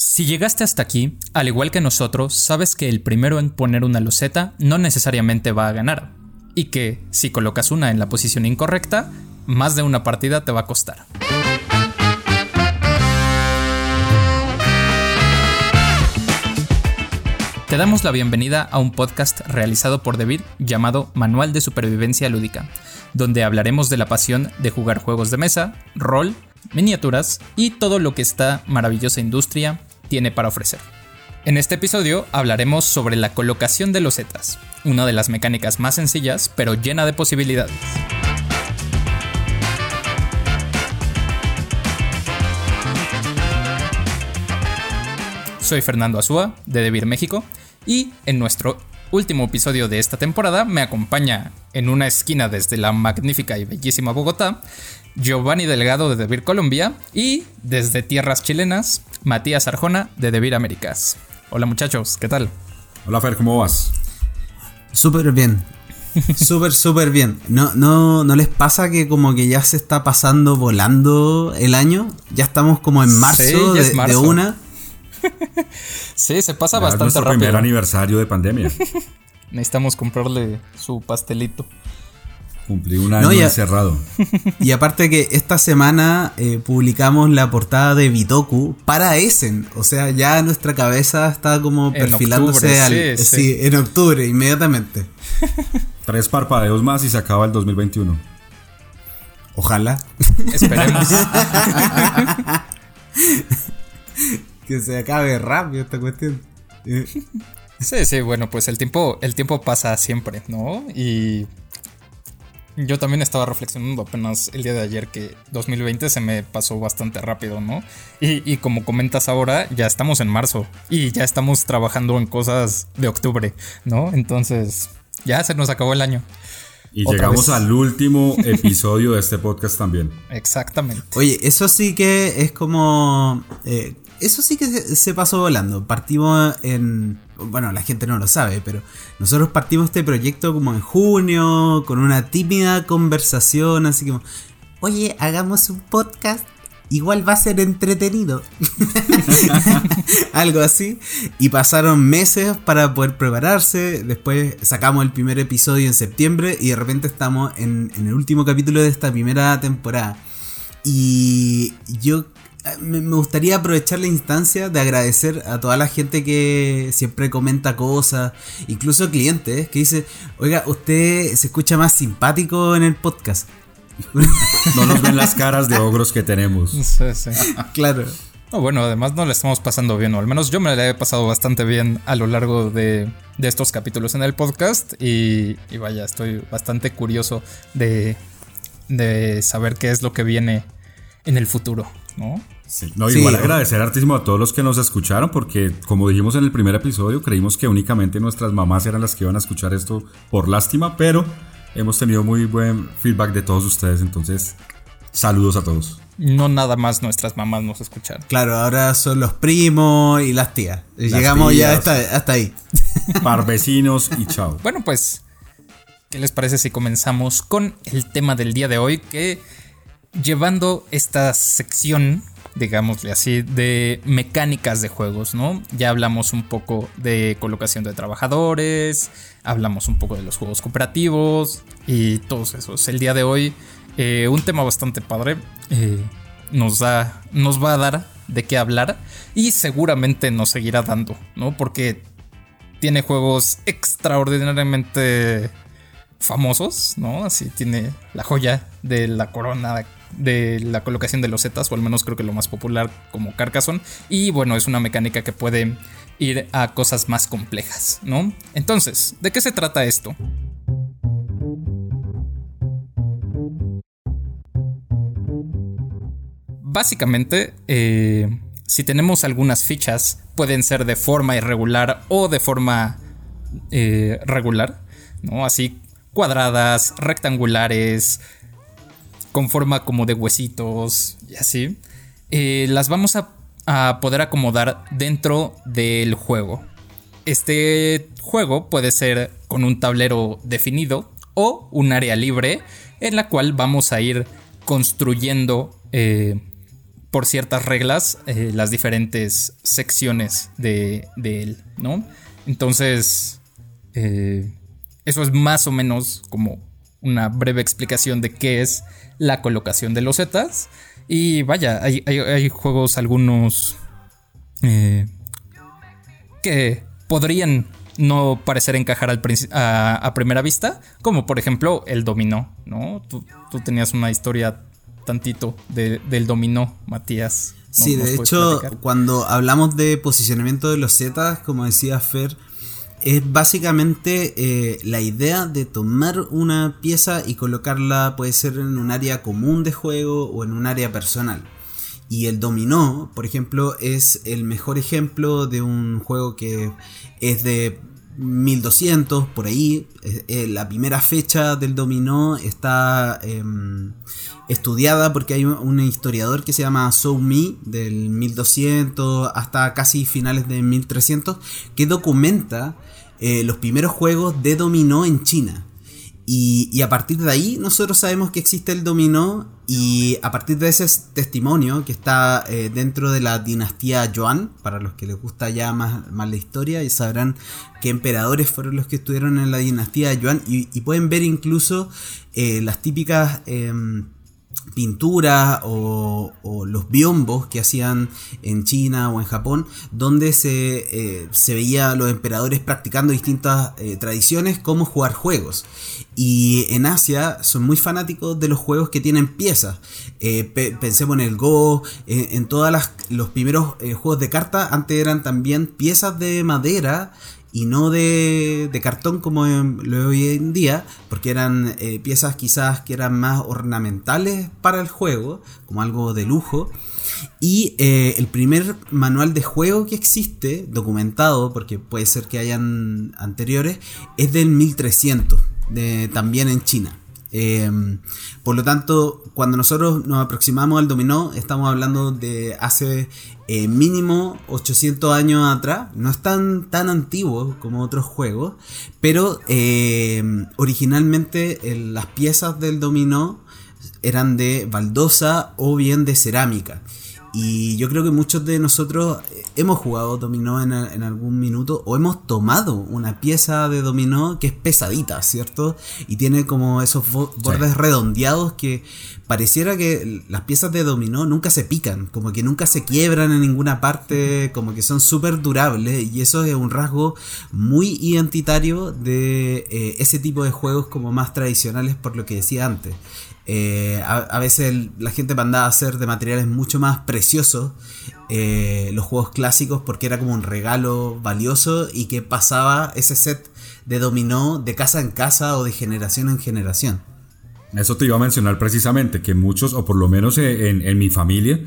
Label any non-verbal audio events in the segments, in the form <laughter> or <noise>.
Si llegaste hasta aquí, al igual que nosotros, sabes que el primero en poner una loseta no necesariamente va a ganar, y que si colocas una en la posición incorrecta, más de una partida te va a costar. Te damos la bienvenida a un podcast realizado por David llamado Manual de Supervivencia Lúdica, donde hablaremos de la pasión de jugar juegos de mesa, rol, miniaturas y todo lo que esta maravillosa industria tiene para ofrecer. En este episodio hablaremos sobre la colocación de losetas, una de las mecánicas más sencillas pero llena de posibilidades. Soy Fernando Azúa, de Debir México, y en nuestro último episodio de esta temporada me acompaña en una esquina desde la magnífica y bellísima Bogotá Giovanni Delgado de Debir Colombia y desde tierras chilenas, Matías Arjona de Debir Américas. Hola muchachos, ¿qué tal? Hola Fer, ¿cómo vas? Súper bien. <laughs> Súper, súper bien. ¿No, no, ¿No les pasa que como que ya se está pasando volando el año? Ya estamos como en marzo, de, una. <laughs> sí, se pasa bastante es nuestro primer aniversario de pandemia. <laughs> Necesitamos comprarle su pastelito. Cumplí un año encerrado. <laughs> Y aparte que esta semana eh, publicamos la portada de Bitoku para Essen. O sea, ya nuestra cabeza está como perfilándose al, sí, en octubre, inmediatamente. <laughs> Tres parpadeos más y se acaba el 2021. Ojalá. Esperemos. <laughs> que se acabe rápido esta cuestión. Sí, sí, bueno, pues el tiempo, el tiempo pasa siempre, ¿no? Y yo también estaba reflexionando apenas el día de ayer que 2020 se me pasó bastante rápido, ¿no? Y, como comentas ahora, ya estamos en marzo y ya estamos trabajando en cosas de octubre, ¿no? Entonces, ya se nos acabó el año. Y llegamos al último <laughs> episodio de este podcast también. Exactamente. Oye, eso sí que es como... Eh, eso sí que se pasó volando. Partimos en bueno, la gente no lo sabe, pero nosotros partimos este proyecto como en junio, con una tímida conversación, así como, oye, hagamos un podcast, igual va a ser entretenido. <laughs> Algo así. Y pasaron meses para poder prepararse, después sacamos el primer episodio en septiembre y de repente estamos en, en el último capítulo de esta primera temporada. Y yo me gustaría aprovechar la instancia de agradecer a toda la gente que siempre comenta cosas, incluso clientes que dice, oiga, usted se escucha más simpático en el podcast. <laughs> No nos ven las <laughs> caras de ogros que tenemos. Sí, sí. Claro. bueno, además no le estamos pasando bien, o al menos yo me la he pasado bastante bien a lo largo de, estos capítulos en el podcast y, y, vaya, estoy bastante curioso de, de saber qué es lo que viene en el futuro, ¿no? Sí. No, igual agradecer hartísimo a todos los que nos escucharon, porque como dijimos en el primer episodio, creímos que únicamente nuestras mamás eran las que iban a escuchar esto por lástima, pero hemos tenido muy buen feedback de todos ustedes, entonces saludos a todos. No nada más nuestras mamás nos escucharon. Claro, ahora son los primos y las tías. Llegamos ya hasta, hasta ahí. <laughs> Par vecinos y chao. Bueno, pues, ¿qué les parece si comenzamos con el tema del día de hoy? Que llevando esta sección digámosle así, de mecánicas de juegos, ¿no? Ya hablamos un poco de colocación de trabajadores, hablamos un poco de los juegos cooperativos y todos esos. El día de hoy, eh, un tema bastante padre, eh, nos, da, nos va a dar de qué hablar y seguramente nos seguirá dando, ¿no? Porque tiene juegos extraordinariamente famosos, ¿no? Así tiene la joya de la corona de la colocación de los zetas, o al menos creo que lo más popular como Carcassonne. Y bueno, es una mecánica que puede ir a cosas más complejas, ¿no? Entonces, ¿de qué se trata esto? Básicamente, eh, si tenemos algunas fichas, pueden ser de forma irregular o de forma eh, regular, ¿no? Así cuadradas, rectangulares, con forma como de huesitos y así, eh, las vamos a, poder acomodar dentro del juego. Este juego puede ser con un tablero definido o un área libre en la cual vamos a ir construyendo eh, por ciertas reglas eh, las diferentes secciones de, él, ¿no? Entonces, eso es más o menos como una breve explicación de qué es la colocación de los zetas. Y vaya, hay, juegos algunos eh, que podrían no parecer encajar al a, primera vista, como por ejemplo el dominó, ¿no? Tú, tenías una historia tantito del dominó, Matías. sí, de hecho, cuando hablamos de posicionamiento de los zetas, como decía Fer, es básicamente eh, la idea de tomar una pieza y colocarla, puede ser en un área común de juego o en un área personal. Y el dominó, por ejemplo, es el mejor ejemplo de un juego que es de 1200, por ahí. Eh, la primera fecha del dominó está em, estudiada porque hay un historiador que se llama So Me, del 1200 hasta casi finales de 1300, que documenta eh, los primeros juegos de dominó en China. Y, a partir de ahí nosotros sabemos que existe el dominó y a partir de ese testimonio que está eh, dentro de la dinastía Yuan, para los que les gusta ya más, más la historia, y sabrán qué emperadores fueron los que estuvieron en la dinastía Yuan y, pueden ver incluso eh, las típicas... Em, pinturas o, los biombos que hacían en China o en Japón, donde se, eh, se veía a los emperadores practicando distintas eh, tradiciones como jugar juegos. Y en Asia son muy fanáticos de los juegos que tienen piezas. Eh, pensemos en el Go, en todos los primeros juegos de carta, antes eran también piezas de madera y no de, cartón como lo hoy en día, porque eran eh, piezas quizás que eran más ornamentales para el juego, como algo de lujo. Y eh, el primer manual de juego que existe, documentado, porque puede ser que hayan anteriores, es del 1300, de, también en China. Em, por lo tanto, cuando nosotros nos aproximamos al dominó, estamos hablando de hace eh, mínimo 800 años atrás. No es tan, tan antiguo como otros juegos, pero em, originalmente las piezas del dominó eran de baldosa o bien de cerámica. Y yo creo que muchos de nosotros hemos jugado dominó en, algún minuto o hemos tomado una pieza de dominó que es pesadita, ¿cierto? Y tiene como esos bordes redondeados que pareciera que las piezas de dominó nunca se pican, como que nunca se quiebran en ninguna parte, como que son súper durables y eso es un rasgo muy identitario de eh, ese tipo de juegos como más tradicionales por lo que decía antes. Eh, a, veces la gente mandaba a hacer de materiales mucho más preciosos eh, los juegos clásicos porque era como un regalo valioso y que pasaba ese set de dominó de casa en casa o de generación en generación. Eso te iba a mencionar precisamente, que muchos, o por lo menos en, mi familia,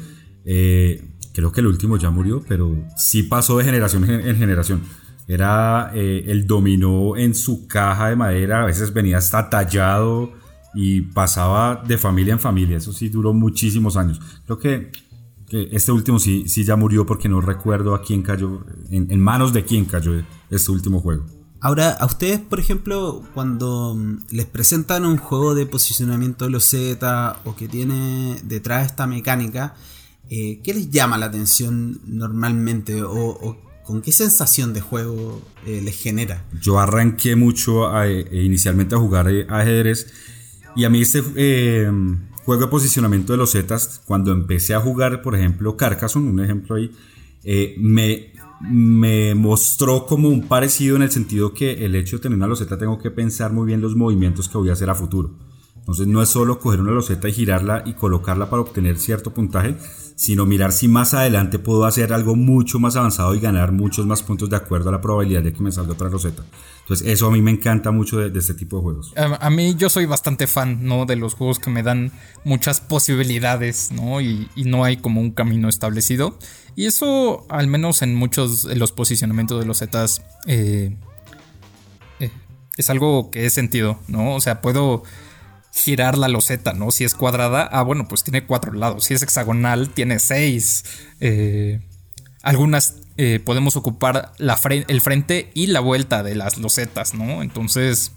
eh, creo que el último ya murió, pero sí pasó de generación en, generación. Era el dominó en su caja de madera, a veces venía hasta tallado y pasaba de familia en familia. Eso sí duró muchísimos años. Creo que, este último sí, sí ya murió porque no recuerdo a quién cayó, en, manos de quién cayó este último juego. Ahora, a ustedes, por ejemplo, cuando mm, les presentan un juego de posicionamiento de los Z o que tiene detrás esta mecánica, eh, ¿qué les llama la atención normalmente? ¿O, con qué sensación de juego eh, les genera? Yo arranqué mucho eh, inicialmente a jugar ajedrez y a mí este eh, juego de posicionamiento de los Zetas, cuando empecé a jugar, por ejemplo, Carcassonne, un ejemplo ahí, eh, me, me mostró como un parecido en el sentido que el hecho de tener una loseta tengo que pensar muy bien los movimientos que voy a hacer a futuro. Entonces no es solo coger una loseta y girarla y colocarla para obtener cierto puntaje, sino mirar si más adelante puedo hacer algo mucho más avanzado y ganar muchos más puntos de acuerdo a la probabilidad de que me salga otra roseta. Entonces eso a mí me encanta mucho de, este tipo de juegos. A, mí yo soy bastante fan, ¿no? De los juegos que me dan muchas posibilidades, ¿no? Y, no hay como un camino establecido. Y eso, al menos en muchos de los posicionamientos de los zetas, eh, eh, es algo que he sentido, ¿no? O sea, puedo girar la loseta, ¿no? Si es cuadrada, ah, bueno, pues tiene cuatro lados. Si es hexagonal, tiene seis. Eh, algunas eh, podemos ocupar la el frente y la vuelta de las losetas, ¿no? Entonces,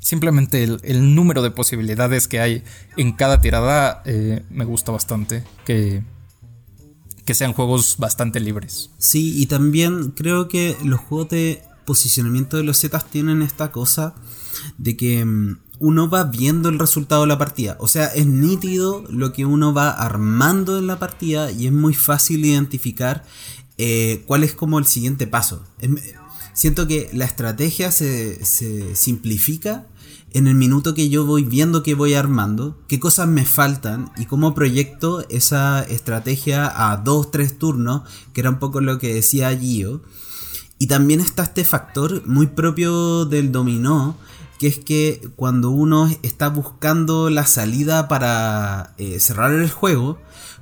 simplemente el, número de posibilidades que hay en cada tirada eh, me gusta bastante. Que, que sean juegos bastante libres. Sí, y también creo que los juegos de posicionamiento de los Zetas tienen esta cosa de que mm, uno va viendo el resultado de la partida. O sea, es nítido lo que uno va armando en la partida y es muy fácil identificar eh, cuál es como el siguiente paso. siento que la estrategia se, se simplifica en el minuto que yo voy viendo que voy armando, qué cosas me faltan y cómo proyecto esa estrategia a dos, tres turnos, que era un poco lo que decía Gio. Y también está este factor muy propio del dominó, que es que cuando uno está buscando la salida para eh, cerrar el juego,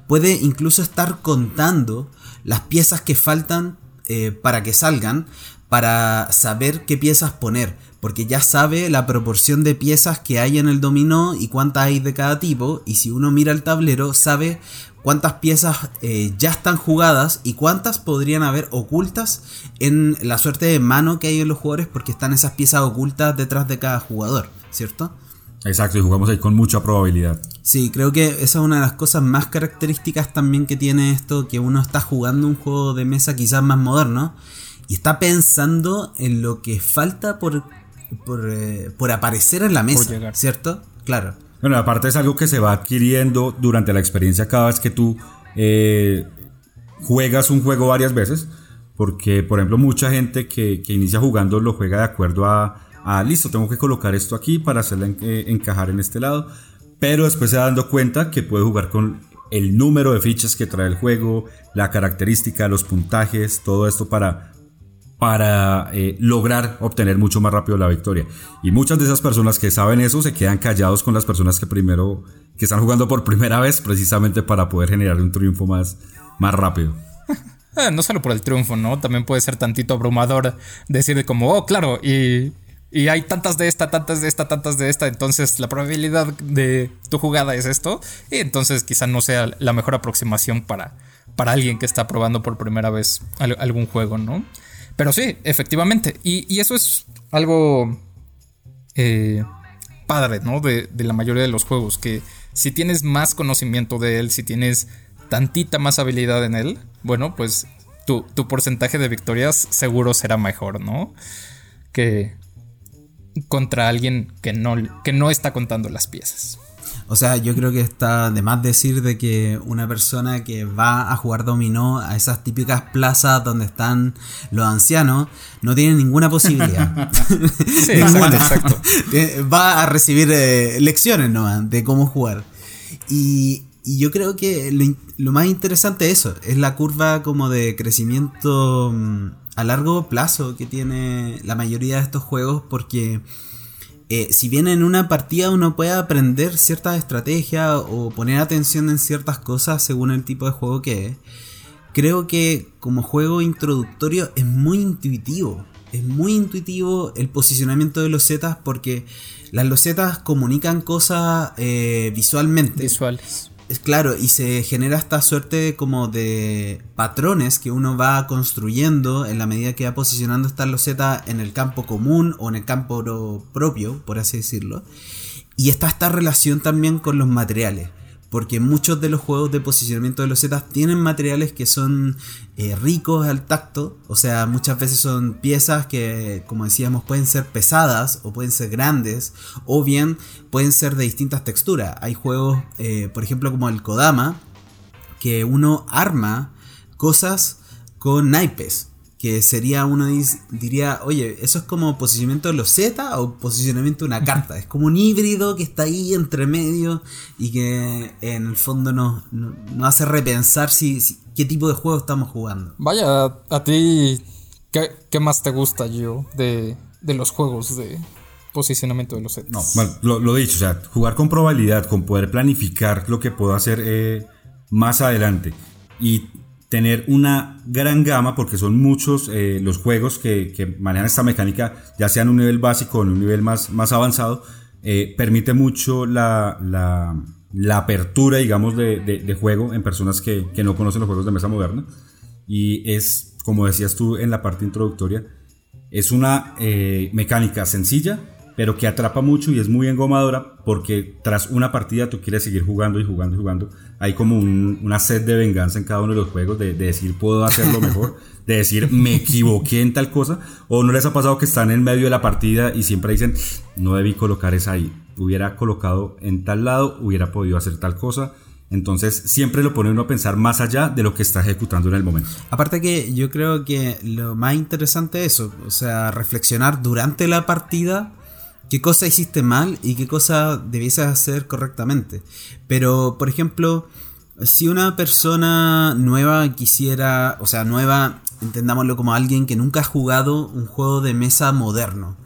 puede incluso estar contando las piezas que faltan eh, para que salgan, para saber qué piezas poner, porque ya sabe la proporción de piezas que hay en el dominó y cuántas hay de cada tipo, y si uno mira el tablero sabe cuántas piezas eh, ya están jugadas y cuántas podrían haber ocultas en la suerte de mano que hay en los jugadores porque están esas piezas ocultas detrás de cada jugador, ¿cierto? Exacto, y jugamos ahí con mucha probabilidad. Sí, creo que esa es una de las cosas más características también que tiene esto, que uno está jugando un juego de mesa quizás más moderno y está pensando en lo que falta por, por, eh, aparecer en la mesa, ¿cierto? Claro. Bueno, aparte es algo que se va adquiriendo durante la experiencia cada vez que tú eh, juegas un juego varias veces. Porque, por ejemplo, mucha gente que, inicia jugando lo juega de acuerdo a, listo, tengo que colocar esto aquí para hacerla eh, encajar en este lado. Pero después se va dando cuenta que puede jugar con el número de fichas que trae el juego, la característica, los puntajes, todo esto para para eh, lograr obtener mucho más rápido la victoria. Y muchas de esas personas que saben eso se quedan callados con las personas que primero, que están jugando por <laughs> primera vez precisamente para poder generar un triunfo más, más rápido. <laughs> Eh, no solo por el triunfo, ¿no? También puede ser tantito abrumador decir como, oh, claro, y, y hay tantas de esta, tantas de esta, tantas de esta, entonces la probabilidad de tu jugada es esto, y entonces quizá no sea la mejor aproximación para, para alguien que está probando por primera vez algún juego, ¿no? Pero sí, efectivamente. Y, eso es algo eh, padre, ¿no? De, la mayoría de los juegos. Que si tienes más conocimiento de él, si tienes tantita más habilidad en él, bueno, pues tu, tu porcentaje de victorias seguro será mejor, ¿no? Que contra alguien que no, que no está contando las piezas. O sea, yo creo que está de más decir de que una persona que va a jugar dominó a esas típicas plazas donde están los ancianos no tiene ninguna posibilidad. <laughs> <laughs> sí, exacto, <laughs> Va a recibir eh, lecciones nomás de cómo jugar. Y, yo creo que lo, lo, más interesante es eso, es la curva como de crecimiento mm, a largo plazo que tiene la mayoría de estos juegos porque eh, si bien en una partida uno puede aprender ciertas estrategias o poner atención en ciertas cosas según el tipo de juego que es, creo que como juego introductorio es muy intuitivo. Es muy intuitivo el posicionamiento de los zetas porque las losetas comunican cosas eh, visualmente. Visuales. Claro, y se genera esta suerte como de patrones que uno va construyendo en la medida que va posicionando esta loseta en el campo común o en el campo propio, por así decirlo. Y está esta relación también con los materiales porque muchos de los juegos de posicionamiento de los zetas tienen materiales que son eh, ricos al tacto, o sea, muchas veces son piezas que, como decíamos, pueden ser pesadas o pueden ser grandes, o bien pueden ser de distintas texturas. Hay juegos, eh, por ejemplo, como el Kodama, que uno arma cosas con naipes que sería uno diría, oye, eso es como posicionamiento de los Z o posicionamiento de una <laughs> carta. Es como un híbrido que está ahí entre medio y que en el fondo nos, hace repensar si, qué tipo de juego estamos jugando. Vaya, a, ti, ¿qué, más te gusta, yo, de, los juegos de posicionamiento de los Z? No, bueno, lo, he dicho, o sea, jugar con probabilidad, con poder planificar lo que puedo hacer eh, más adelante. Y tener una gran gama, porque son muchos eh, los juegos que, manejan esta mecánica, ya sea en un nivel básico o en un nivel más, más avanzado, eh, permite mucho la, la, apertura, digamos, de, juego en personas que, no conocen los juegos de mesa moderna. Y es, como decías tú en la parte introductoria, es una eh, mecánica sencilla, pero que atrapa mucho y es muy engomadora porque tras una partida tú quieres seguir jugando y jugando y jugando. Hay como una sed de venganza en cada uno de los juegos, de, decir puedo hacerlo mejor, <laughs> de decir me equivoqué en tal cosa, o no les ha pasado que están en medio de la partida y siempre dicen no debí colocar esa ahí, hubiera colocado en tal lado, hubiera podido hacer tal cosa. Entonces siempre lo pone uno a pensar más allá de lo que está ejecutando en el momento. Aparte que yo creo que lo más interesante es eso, o sea, reflexionar durante la partida qué cosa hiciste mal y qué cosa debieses hacer correctamente. Pero, por ejemplo, si una persona nueva quisiera, o sea, nueva, entendámoslo como alguien que nunca ha jugado un juego de mesa moderno,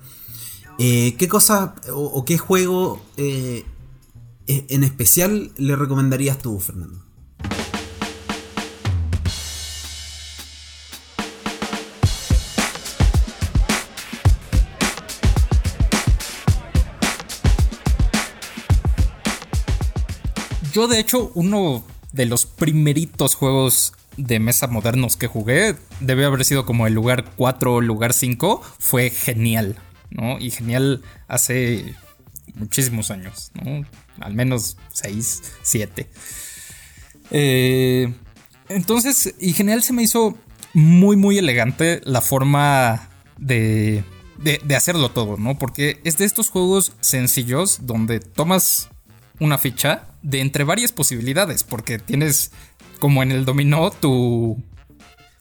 eh, ¿qué cosa o, qué juego eh, en especial le recomendarías tú, Fernando? Yo, de hecho, uno de los primeritos juegos de mesa modernos que jugué, debe haber sido como el lugar 4 o lugar 5, fue genial, ¿no? Y genial hace muchísimos años, ¿no? Al menos 6, 7. Eh, entonces, y genial se me hizo muy, muy elegante la forma de, de, de hacerlo todo, ¿no? Porque es de estos juegos sencillos donde tomas una ficha de entre varias posibilidades, porque tienes como en el dominó tu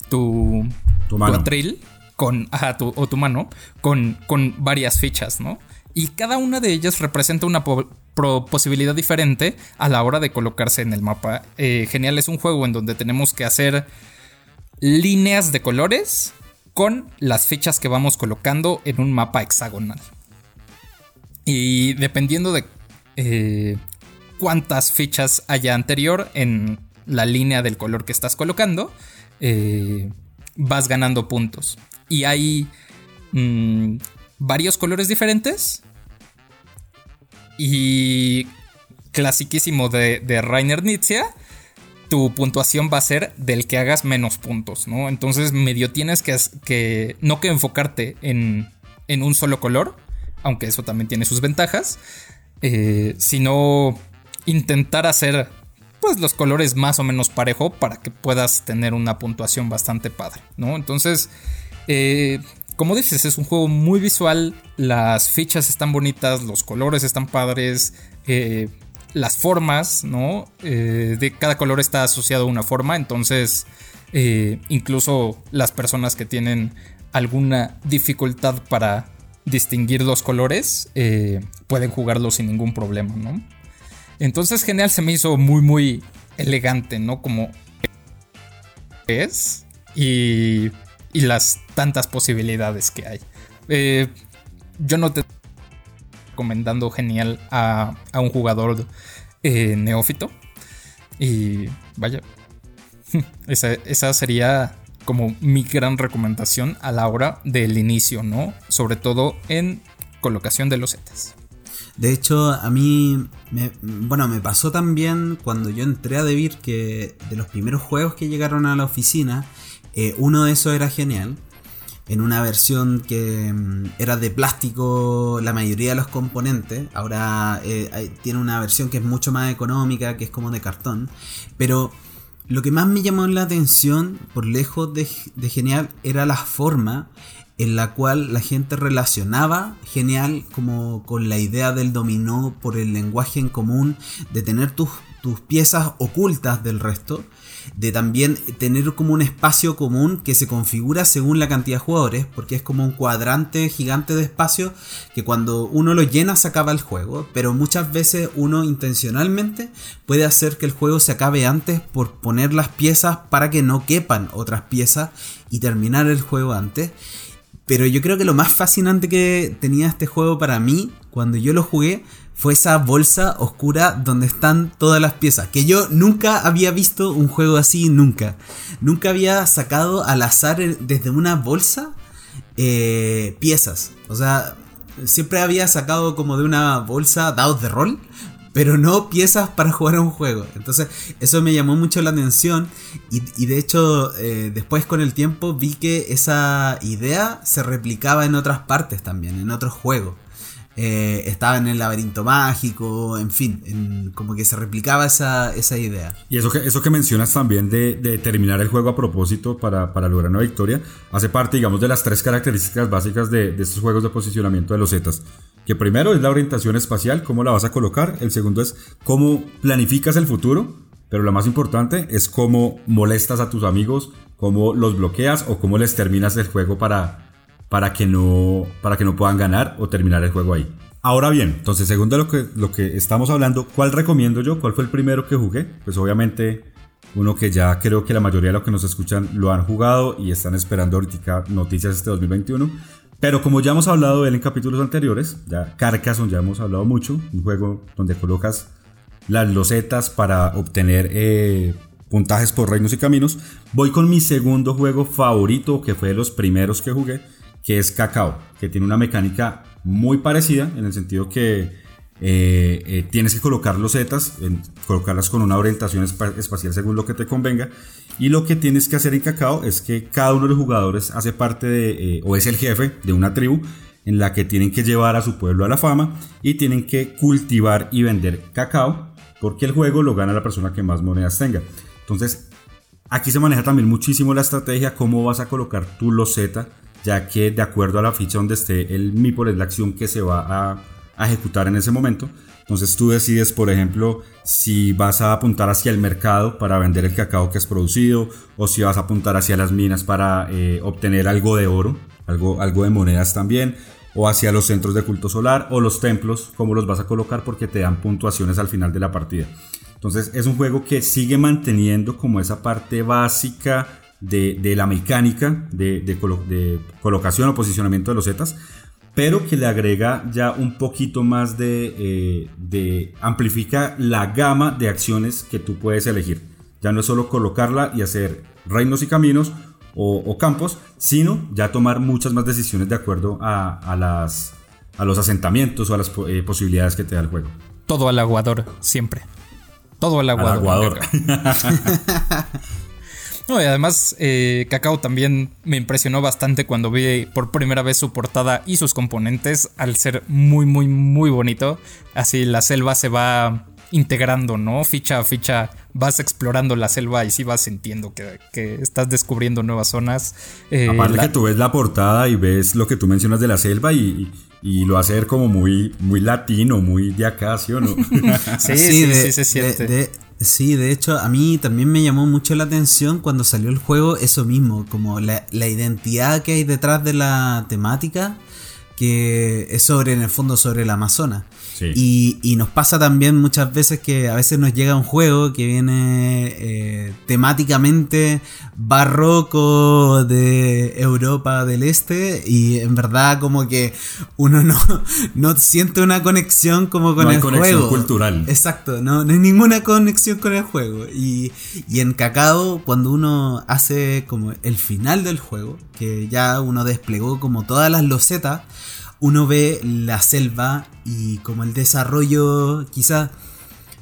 tu tu, mano. con ajá, tu, o tu mano con, con varias fichas, ¿no? Y cada una de ellas representa una posibilidad diferente a la hora de colocarse en el mapa. Eh, genial, es un juego en donde tenemos que hacer líneas de colores con las fichas que vamos colocando en un mapa hexagonal. Y dependiendo de eh, cuántas fichas haya anterior en la línea del color que estás colocando, eh, vas ganando puntos. Y hay mm, varios colores diferentes. Y clasiquísimo de, de Rainer Nietzsche, tu puntuación va a ser del que hagas menos puntos, ¿no? Entonces medio tienes que, que no que enfocarte en, en, un solo color, aunque eso también tiene sus ventajas, eh, sino intentar hacer pues los colores más o menos parejo para que puedas tener una puntuación bastante padre, ¿no? Entonces, eh, como dices, es un juego muy visual, las fichas están bonitas, los colores están padres, eh, las formas, ¿no? Eh, de cada color está asociado a una forma, entonces incluso las personas que tienen alguna dificultad para distinguir los colores pueden jugarlo sin ningún problema, ¿no? Entonces, genial, se me hizo muy, muy elegante, ¿no? Como es y, y las tantas posibilidades que hay. Eh, yo no te recomendando genial a, a un jugador eh, neófito. Y vaya, <laughs> esa, esa, sería como mi gran recomendación a la hora del inicio, ¿no? Sobre todo en colocación de los setas. De hecho, a mí, me, bueno, me pasó también cuando yo entré a Debir que de los primeros juegos que llegaron a la oficina, eh, uno de esos era genial. En una versión que mm, era de plástico la mayoría de los componentes. Ahora eh, tiene una versión que es mucho más económica, que es como de cartón. Pero lo que más me llamó la atención, por lejos de, genial, era la forma en la cual la gente relacionaba genial como con la idea del dominó por el lenguaje en común, de tener tus, tus piezas ocultas del resto, de también tener como un espacio común que se configura según la cantidad de jugadores, porque es como un cuadrante gigante de espacio que cuando uno lo llena se acaba el juego, pero muchas veces uno intencionalmente puede hacer que el juego se acabe antes por poner las piezas para que no quepan otras piezas y terminar el juego antes. Pero yo creo que lo más fascinante que tenía este juego para mí, cuando yo lo jugué, fue esa bolsa oscura donde están todas las piezas. Que yo nunca había visto un juego así, nunca. Nunca había sacado al azar desde una bolsa eh, piezas. O sea, siempre había sacado como de una bolsa dados de rol, pero no piezas para jugar a un juego. Entonces eso me llamó mucho la atención y, de hecho eh, después con el tiempo vi que esa idea se replicaba en otras partes también, en otros juegos. Eh, estaba en el laberinto mágico, en fin, como que se replicaba esa, esa, idea. Y eso que, eso que mencionas también de, de terminar el juego a propósito para, para, lograr una victoria, hace parte, digamos, de las tres características básicas de, de estos juegos de posicionamiento de los Zetas. Que primero es la orientación espacial, cómo la vas a colocar. El segundo es cómo planificas el futuro. Pero lo más importante es cómo molestas a tus amigos, cómo los bloqueas o cómo les terminas el juego para, para, que, no, para que no puedan ganar o terminar el juego ahí. Ahora bien, entonces, según lo que, lo que estamos hablando, ¿cuál recomiendo yo? ¿Cuál fue el primero que jugué? Pues obviamente uno que ya creo que la mayoría de los que nos escuchan lo han jugado y están esperando ahorita noticias este 2021. Pero como ya hemos hablado de él en capítulos anteriores, ya Carcassonne ya hemos hablado mucho, un juego donde colocas las losetas para obtener eh, puntajes por reinos y caminos. Voy con mi segundo juego favorito, que fue de los primeros que jugué, que es Cacao, que tiene una mecánica muy parecida en el sentido que eh, eh, tienes que colocar losetas, colocarlas con una orientación espacial según lo que te convenga. Y lo que tienes que hacer en Cacao es que cada uno de los jugadores hace parte de, o es el jefe de una tribu en la que tienen que llevar a su pueblo a la fama y tienen que cultivar y vender cacao porque el juego lo gana la persona que más monedas tenga. Entonces, aquí se maneja también muchísimo la estrategia, cómo vas a colocar tu loseta, ya que de acuerdo a la ficha donde esté el Meeple es la acción que se va a, ejecutar en ese momento. Entonces tú decides, por ejemplo, si vas a apuntar hacia el mercado para vender el cacao que has producido o si vas a apuntar hacia las minas para eh, obtener algo de oro, algo, algo de monedas también o hacia los centros de culto solar o los templos, cómo los vas a colocar porque te dan puntuaciones al final de la partida. Entonces es un juego que sigue manteniendo como esa parte básica de, la mecánica de, colocación o posicionamiento de los zetas, pero que le agrega ya un poquito más de, eh, de amplifica la gama de acciones que tú puedes elegir. Ya no es solo colocarla y hacer reinos y caminos o, campos, sino ya tomar muchas más decisiones de acuerdo a, las, a los asentamientos o a las eh, posibilidades que te da el juego. Todo al aguador, siempre. Todo al aguador. aguador. <laughs> no, y además, eh, Cacao también me impresionó bastante cuando vi por primera vez su portada y sus componentes, al ser muy, muy, muy bonito. Así la selva se va integrando, ¿no? Ficha a ficha vas explorando la selva y sí vas sintiendo que, estás descubriendo nuevas zonas. Eh, Aparte que tú ves la portada y ves lo que tú mencionas de la selva y, lo hace ver como muy, muy latino, muy de acá, ¿sí o no? <laughs> sí, sí, sí, se siente. Sí, de hecho, a mí también me llamó mucho la atención cuando salió el juego eso mismo, como la, la identidad que hay detrás de la temática, que es sobre, en el fondo, sobre el Amazonas. Y, nos pasa también muchas veces que a veces nos llega un juego que viene eh, temáticamente barroco de Europa del Este y en verdad como que uno no, <laughs> no siente una conexión como con no hay conexión cultural. Exacto, no, no hay ninguna conexión con el juego. Y, y en Cacao, cuando uno hace como el final del juego, que ya uno desplegó como todas las losetas, uno ve la selva y como el desarrollo quizás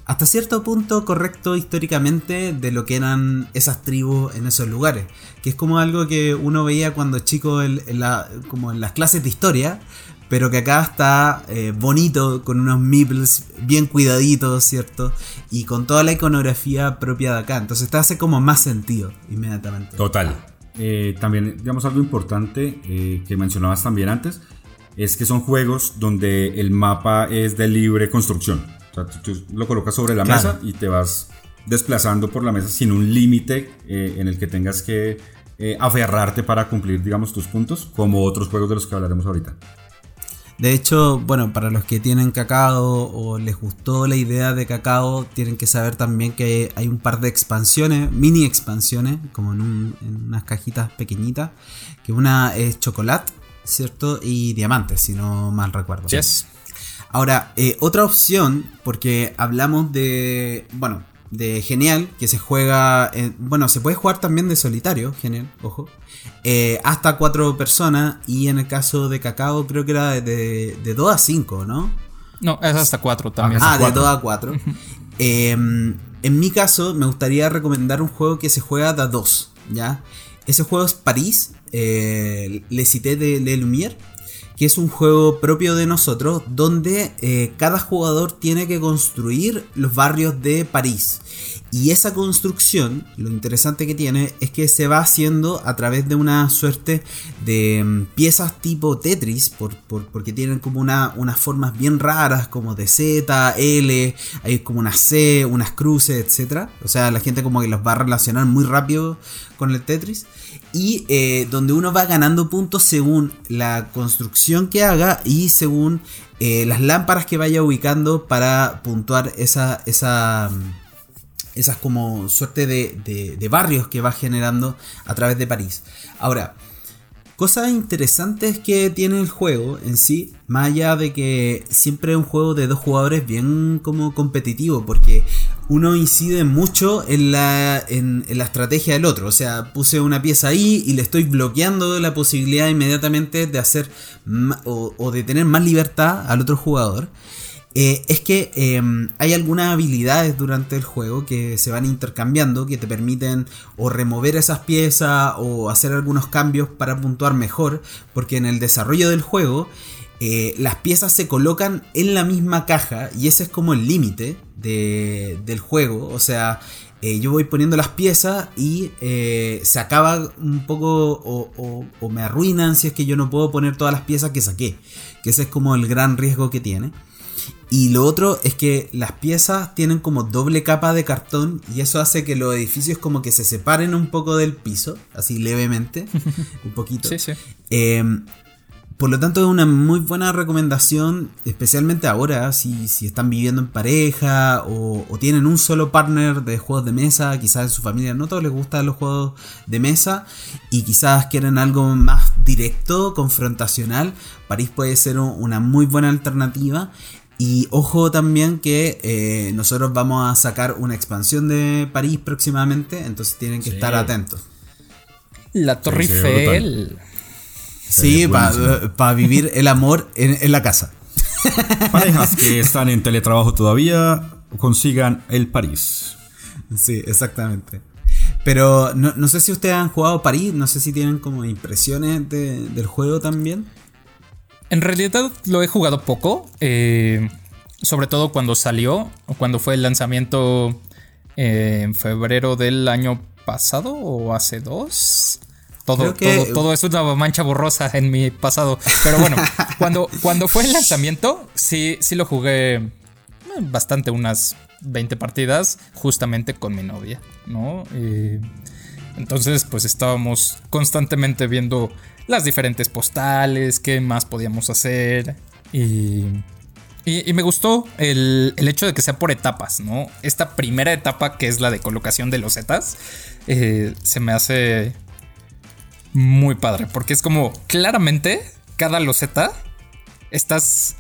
hasta cierto punto correcto históricamente de lo que eran esas tribus en esos lugares. Que es como algo que uno veía cuando chico en, la, como en las clases de historia, pero que acá está eh, bonito, con unos meeples bien cuidaditos, ¿cierto? Y con toda la iconografía propia de acá. Entonces te hace como más sentido inmediatamente. Total. Eh, también, digamos, algo importante eh, que mencionabas también antes, es que son juegos donde el mapa es de libre construcción. O sea, tú, lo colocas sobre la mesa y te vas desplazando por la mesa sin un límite eh, en el que tengas que eh, aferrarte para cumplir, digamos, tus puntos, como otros juegos de los que hablaremos ahorita. De hecho, bueno, para los que tienen cacao o les gustó la idea de cacao, tienen que saber también que hay un par de expansiones, mini expansiones, como en, en unas cajitas pequeñitas, que una es chocolate ¿cierto? Y diamantes, si no mal recuerdo. Yes. Ahora, eh, otra opción, porque hablamos de, bueno, de Genial, que se juega, bueno, se puede jugar también de solitario, Genial, ojo, eh, hasta cuatro personas, y en el caso de Cacao creo que era de, de 2 a 5, ¿no? No, es hasta 4 también. Ah, de 2 a 4. Em, en mi caso, me gustaría recomendar un juego que se juega de 2, ¿ya? Ese juego es París, eh, Le Cité de Le Lumière, que es un juego propio de nosotros donde eh, cada jugador tiene que construir los barrios de París. Y esa construcción, lo interesante que tiene es que se va haciendo a través de una suerte de mm, piezas tipo Tetris, por, porque tienen como una, unas formas bien raras, como de Z, L, hay como una C, unas cruces, etc. O sea, la gente como que los va a relacionar muy rápido con el Tetris. Y eh, donde uno va ganando puntos según la construcción que haga y según eh, las lámparas que vaya ubicando para puntuar esa, esa mm, esas como suerte de, de, barrios que va generando a través de París. Ahora, cosas interesantes que tiene el juego en sí, más allá de que siempre es un juego de dos jugadores bien como competitivo, porque uno incide mucho en la, en, la estrategia del otro. O sea, puse una pieza ahí y le estoy bloqueando la posibilidad inmediatamente de hacer o, o de tener más libertad al otro jugador. Eh, es que em, hay algunas habilidades durante el juego que se van intercambiando que te permiten o remover esas piezas o hacer algunos cambios para puntuar mejor, porque en el desarrollo del juego eh, las piezas se colocan en la misma caja y ese es como el límite del juego, o sea, eh, yo voy poniendo las piezas y se acaba un poco o, o, me arruinan si es que yo no puedo poner todas las piezas que saqué. Que ese es como el gran riesgo que tiene. Y lo otro es que las piezas tienen como doble capa de cartón y eso hace que los edificios como que se separen un poco del piso, así levemente, <laughs> un poquito. Sí, sí. Em, por lo tanto es una muy buena recomendación, especialmente ahora, si, si están viviendo en pareja o, o, tienen un solo partner de juegos de mesa, quizás en su familia no todos les gustan los juegos de mesa y quizás quieren algo más directo, confrontacional, París puede ser una muy buena alternativa y ojo también que eh, nosotros vamos a sacar una expansión de París próximamente, entonces tienen que estar atentos. La Torre Eiffel. Sí, para vivir el amor en, la casa. <laughs> Parejas que están en teletrabajo todavía, consigan el París. Sí, exactamente. Pero no, sé si ustedes han jugado París, no sé si tienen como impresiones del juego también. En realidad lo he jugado poco, eh, sobre todo cuando salió, o cuando fue el lanzamiento eh, en febrero del año pasado o hace dos. Todo, todo, todo, es una mancha borrosa en mi pasado. Pero bueno, <laughs> cuando, cuando fue el lanzamiento, sí, sí lo jugué eh, bastante, unas 20 partidas, justamente con mi novia, ¿no? entonces, pues estábamos constantemente viendo las diferentes postales, qué más podíamos hacer. Y, y, me gustó el, hecho de que sea por etapas, ¿no? Esta primera etapa, que es la de colocación de losetas, eh, se me hace muy padre, porque es como claramente cada loseta estás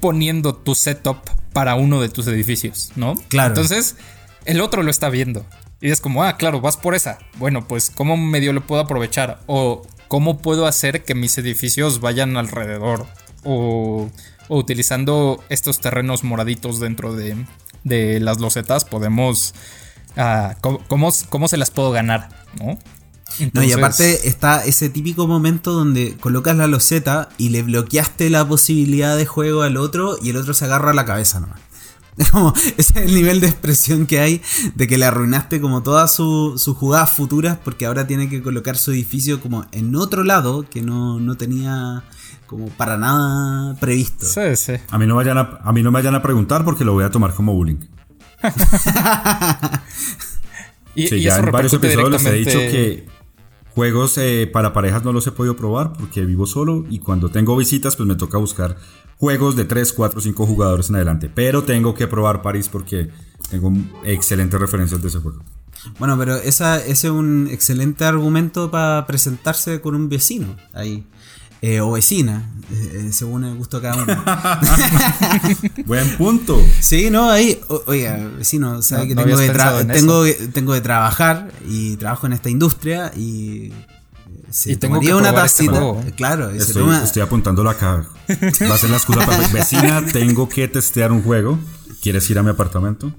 poniendo tu setup para uno de tus edificios, ¿no? Claro. Entonces, el otro lo está viendo. Y es como, ah, claro, vas por esa. Bueno, pues, ¿cómo medio lo puedo aprovechar? O ¿cómo puedo hacer que mis edificios vayan alrededor? O, utilizando estos terrenos moraditos dentro de, las losetas, podemos... Ah, ¿cómo, se las puedo ganar? ¿no? no, y aparte está ese típico momento donde colocas la loseta y le bloqueaste la posibilidad de juego al otro y el otro se agarra a la cabeza nomás. <laughs> Como, ese es el nivel de expresión que hay de que le arruinaste como todas sus jugadas futuras porque ahora tiene que colocar su edificio como en otro lado que no, tenía como para nada previsto. Sí, sí. A mí no vayan a, a mí no me vayan a preguntar porque lo voy a tomar como bullying. <laughs> y, sí, ya en varios episodios les he dicho que juegos eh, para parejas no los he podido probar porque vivo solo y cuando tengo visitas pues me toca buscar juegos de 3, 4, 5 jugadores en adelante. Pero tengo que probar París porque tengo excelentes referencias de ese juego. Bueno, pero esa, ese es un excelente argumento para presentarse con un vecino ahí. Eh, o vecina, eh, eh, según el gusto de cada uno. <laughs> <laughs> Buen punto. Sí, no, ahí, oiga, vecino, sabe que tengo, de tengo, tengo de trabajar y trabajo en esta industria y y tengo que una este tacita. claro, estoy, estoy apuntándolo acá. Va a ser la excusa para vecina. <laughs> Tengo que testear un juego. ¿Quieres ir a mi apartamento?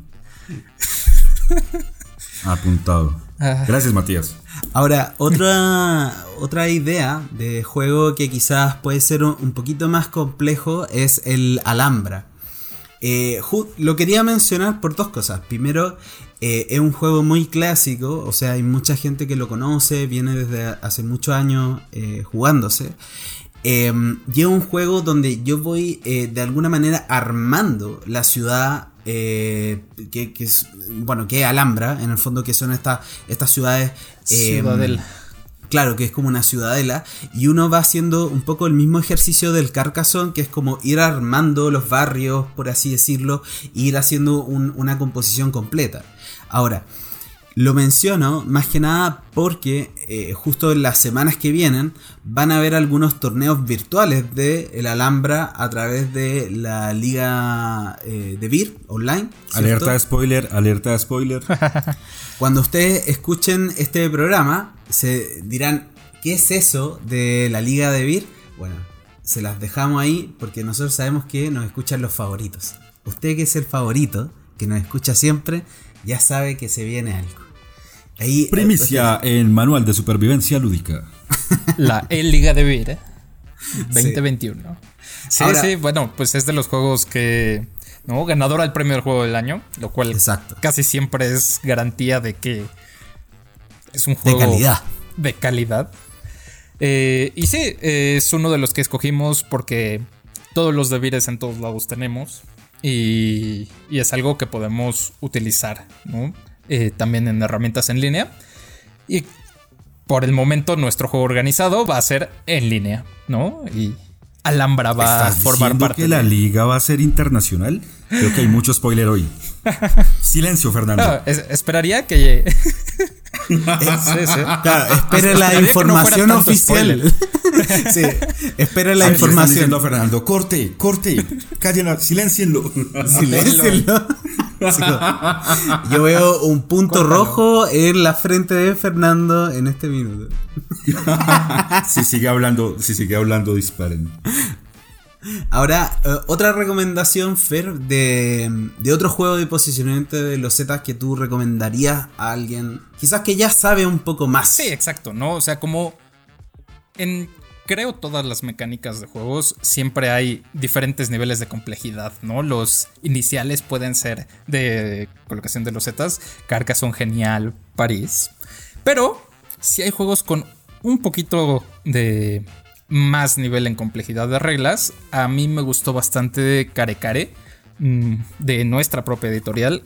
Apuntado. Gracias, Matías. Ahora, otra, otra idea de juego que quizás puede ser un, un poquito más complejo es el Alhambra. Eh, lo quería mencionar por dos cosas. Primero, eh, es un juego muy clásico, o sea, hay mucha gente que lo conoce, viene desde hace muchos años eh, jugándose. Eh, y es un juego donde yo voy eh, de alguna manera armando la ciudad eh, que, que es, bueno, que es Alhambra, en el fondo que son estas estas ciudades... eh, Ciudadela. Claro, que es como una ciudadela. Y uno va haciendo un poco el mismo ejercicio del Carcassonne, que es como ir armando los barrios, por así decirlo, e ir haciendo un- una composición completa. Ahora, lo menciono más que nada porque eh, justo en las semanas que vienen van a haber algunos torneos virtuales de el Alhambra a través de la liga eh, de Beer online. ¿cierto? Alerta de spoiler, alerta de spoiler. <laughs> Cuando ustedes escuchen este programa, se dirán, ¿qué es eso de la Liga de Beer? Bueno, se las dejamos ahí porque nosotros sabemos que nos escuchan los favoritos. Usted que es el favorito, que nos escucha siempre, ya sabe que se viene algo. Ahí, Primicia en Manual de Supervivencia Lúdica. <laughs> La E-Liga de Vir, ¿eh? 2021. Sí, Ahora- sí, bueno, pues es de los juegos que. ¿No? Ganador al premio del juego del año, lo cual Exacto. casi siempre es garantía de que es un De juego calidad. de calidad. Eh, y sí, eh, es uno de los que escogimos porque todos los debires en todos lados tenemos. Y, y es algo que podemos utilizar, ¿no? Eh, también en herramientas en línea. Y por el momento nuestro juego organizado va a ser en línea, ¿no? Y Alhambra va a ¿Estás formar diciendo parte que la liga va a ser internacional? Creo que hay mucho spoiler hoy. <laughs> Silencio, Fernando. Es- esperaría que... <laughs> Sí, sí. Claro, espere la no información oficial. <laughs> sí, espere la Ah, ¿qué le están información. Fernando, corte, corte, cállenlo, silencienlo. <laughs> Siléncienlo. Sí, Yo veo un punto Córtalo. rojo en la frente de Fernando en este minuto. si sigue hablando, si sigue hablando, disparen. Ahora, eh, otra recomendación, Fer, de, de otro juego de posicionamiento de los Zetas que tú recomendarías a alguien, quizás que ya sabe un poco más. Sí, exacto, ¿no? O sea, como en creo todas las mecánicas de juegos siempre hay diferentes niveles de complejidad, ¿no? Los iniciales pueden ser de colocación de los zetas, Carcassonne genial, París, pero si hay juegos con un poquito de más nivel en complejidad de reglas, a mí me gustó bastante Care Care mm, de nuestra propia editorial.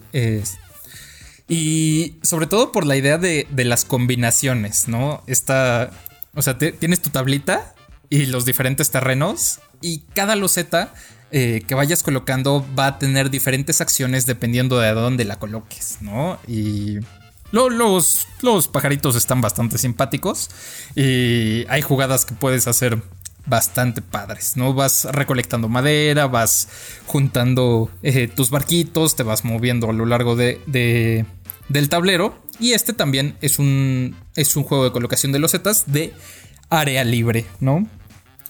y sobre todo por la idea de, de las combinaciones, ¿no? Esta. O sea, te- tienes tu tablita y los diferentes terrenos. Y cada loseta eh, que vayas colocando va a tener diferentes acciones dependiendo de dónde la coloques, ¿no? Y. lo- los, los pajaritos están bastante simpáticos. Y hay jugadas que puedes hacer bastante padres, ¿no? Vas recolectando madera, vas juntando eh, tus barquitos, te vas moviendo a lo largo de, de- del tablero. Y este también es un, es un juego de colocación de losetas de área libre, ¿no?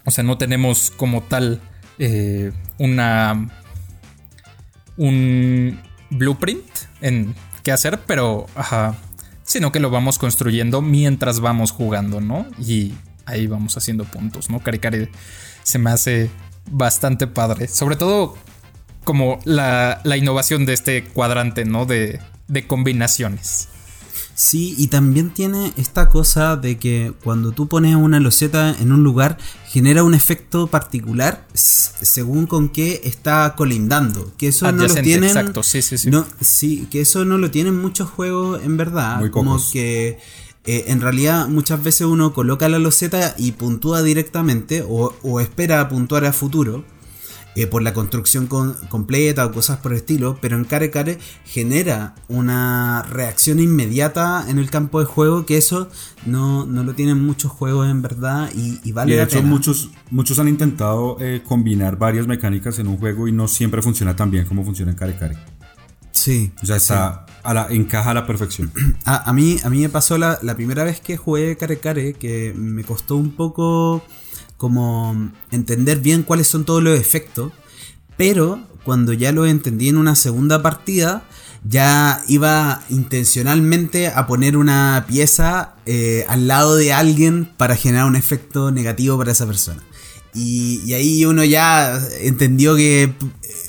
O sea, no tenemos como tal eh, una... un blueprint en hacer, pero... Ajá, sino que lo vamos construyendo mientras vamos jugando, ¿no? Y ahí vamos haciendo puntos, ¿no? Caricare se me hace bastante padre. Sobre todo como la, la innovación de este cuadrante, ¿no? De, de combinaciones. Sí, y también tiene esta cosa de que cuando tú pones una loseta en un lugar, genera un efecto particular según con qué está colindando. Que eso no lo tienen. exacto, sí, sí, sí. No, sí, que eso no lo tienen muchos juegos en verdad. Muy como que eh, en realidad muchas veces uno coloca la loseta y puntúa directamente o, o espera a puntuar a futuro. Eh, por la construcción con- completa o cosas por el estilo, pero en Care Care genera una reacción inmediata en el campo de juego que eso no, no lo tienen muchos juegos en verdad y, y vale Y de la hecho, pena. muchos, muchos han intentado eh, combinar varias mecánicas en un juego y no siempre funciona tan bien como funciona en Care Care. Sí. O sea, está a la, encaja a la perfección. <clears throat> A, a mí, a mí me pasó la, la primera vez que jugué Care Care que me costó un poco como entender bien cuáles son todos los efectos. Pero cuando ya lo entendí en una segunda partida, ya iba intencionalmente a poner una pieza eh, al lado de alguien para generar un efecto negativo para esa persona. Y, y ahí uno ya entendió que eh,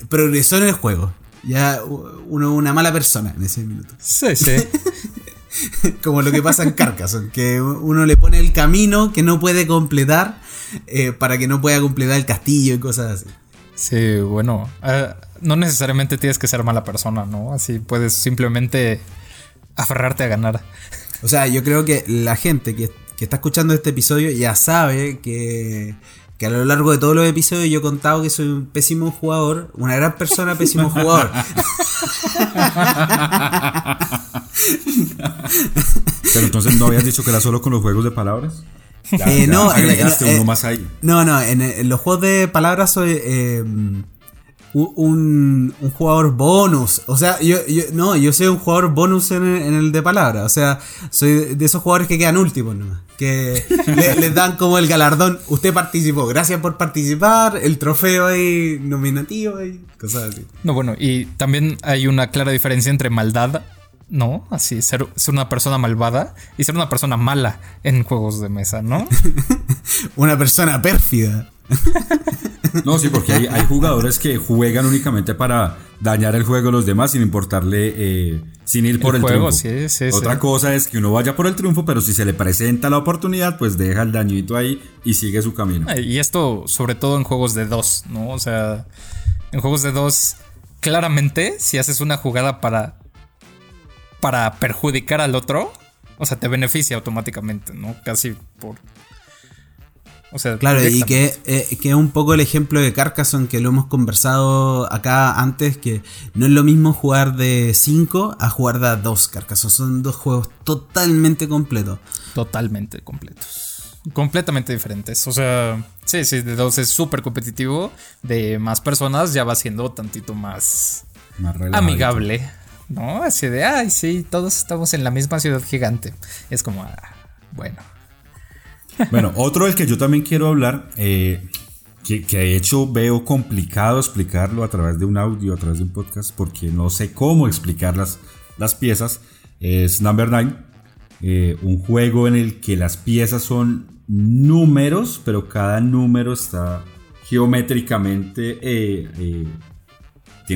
progresó en el juego. Ya uno una mala persona en ese minuto. Sí, sí. <laughs> <laughs> Como lo que pasa en Carcassonne, que uno le pone el camino que no puede completar eh, para que no pueda completar el castillo y cosas así. Sí, bueno, eh, no necesariamente tienes que ser mala persona, ¿no? Así puedes simplemente aferrarte a ganar. O sea, yo creo que la gente que, que está escuchando este episodio ya sabe que, que a lo largo de todos los episodios yo he contado que soy un pésimo jugador, una gran persona, pésimo jugador. <laughs> <laughs> Pero entonces no habías dicho que era solo con los juegos de palabras. Ya, Eh, ya no, agregaste eh, uno eh, más ahí. No, no, en, en los juegos de palabras soy eh, un, un jugador bonus. O sea, yo, yo- no, yo soy un jugador bonus en el, en el de palabras. O sea, soy de esos jugadores que quedan últimos nomás. Que <laughs> le- les dan como el galardón. Usted participó, gracias por participar. El trofeo ahí nominativo y cosas así. No, bueno, y también hay una clara diferencia entre maldad, ¿no? Así, ser, ser una persona malvada y ser una persona mala en juegos de mesa, ¿no? <laughs> Una persona pérfida. <laughs> No, sí, porque hay, hay jugadores que juegan únicamente para dañar el juego de los demás sin importarle, eh, sin ir por El el, juego, triunfo. sí, sí, Otra sí. cosa es que uno vaya por el triunfo, pero si se le presenta la oportunidad, pues deja el dañito ahí y sigue su camino. Y esto sobre todo en juegos de dos, ¿no? O sea, en juegos de dos, claramente, si haces una jugada para, para perjudicar al otro, o sea, te beneficia automáticamente, ¿no? Casi por... O sea, Claro, y que, eh, que es un poco el ejemplo de Carcassonne que lo hemos conversado acá antes, que no es lo mismo jugar de 5 a jugar de 2 Carcassonne. Son dos juegos totalmente completos. Totalmente completos. Completamente diferentes. O sea, sí, sí, de dos es súper competitivo. De más personas ya va siendo tantito más Más amigable. ¿No? Así de, ay, sí, todos estamos en la misma ciudad gigante. Es como, ah, bueno. Bueno, otro del que yo también quiero hablar, eh, que, que de hecho veo complicado explicarlo a través de un audio, a través de un podcast, porque no sé cómo explicar las, las piezas, es Number 9. eh, un juego en el que las piezas son números, pero cada número está geométricamente... eh,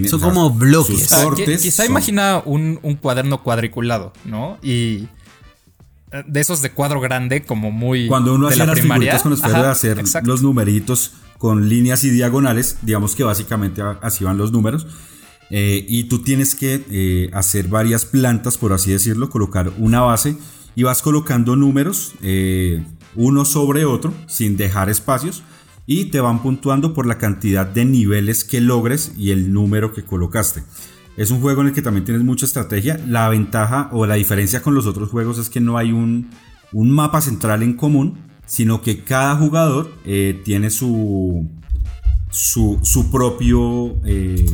tiene, Son como bloques. sus O sea, cortes qui- quizá son- imagina un, un cuaderno cuadriculado, ¿no? Y eh, de esos de cuadro grande, como muy. Cuando uno de hacía la las primaria. figuritas con esfero Ajá, de hacer exacto. los numeritos con líneas y diagonales, digamos que básicamente a- así van los números. eh, y tú tienes que eh, hacer varias plantas, por así decirlo, colocar una base y vas colocando números eh, uno sobre otro sin dejar espacios y te van puntuando por la cantidad de niveles que logres y el número que colocaste. Es un juego en el que también tienes mucha estrategia. La ventaja o la diferencia con los otros juegos es que no hay un, un mapa central en común, sino que cada jugador eh, tiene su, su, su propio eh,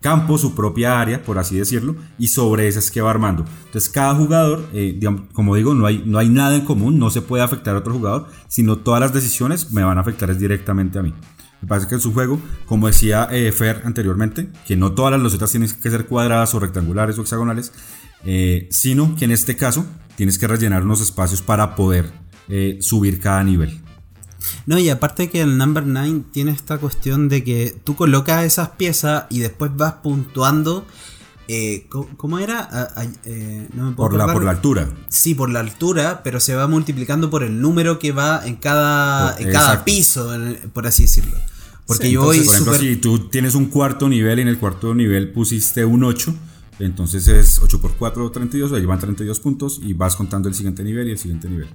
campo, su propia área, por así decirlo, y sobre ese es que va armando. Entonces cada jugador, eh, como digo, no hay, no hay nada en común, no se puede afectar a otro jugador, sino todas las decisiones me van a afectar directamente a mí. Me parece que es un juego, como decía eh, Fer anteriormente, que no todas las losetas tienen que ser cuadradas o rectangulares o hexagonales, eh, sino que en este caso tienes que rellenar unos espacios para poder eh, subir cada nivel. No, y aparte que el Number 9 tiene esta cuestión de que tú colocas esas piezas y después vas puntuando. eh, ¿cómo, era? Eh, no me puedo Por la, acordar. por la altura. Sí, por la altura, pero se va multiplicando por el número que va en cada, Por- en cada piso, por así decirlo. Porque Sí, yo entonces, voy por ejemplo, si tú tienes un cuarto nivel y en el cuarto nivel pusiste un 8, entonces es 8 por 4, 32, ahí van 32 puntos y vas contando el siguiente nivel y el siguiente nivel.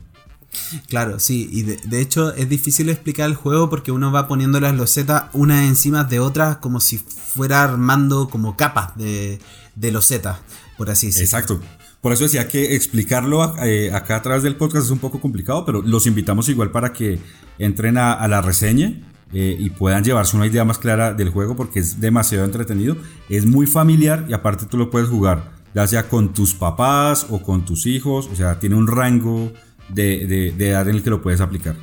Claro, sí, y de, hecho es difícil explicar el juego porque uno va poniendo las losetas unas encima de otras como si fuera armando como capas de, de losetas, por así decirlo. Exacto. Por eso decía que explicarlo eh, acá a través del podcast es un poco complicado, pero los invitamos igual para que entren a, a la reseña eh, y puedan llevarse una idea más clara del juego porque es demasiado entretenido, es muy familiar y aparte tú lo puedes jugar ya sea con tus papás o con tus hijos, o sea, tiene un rango de, de- de edad en el que lo puedes aplicar.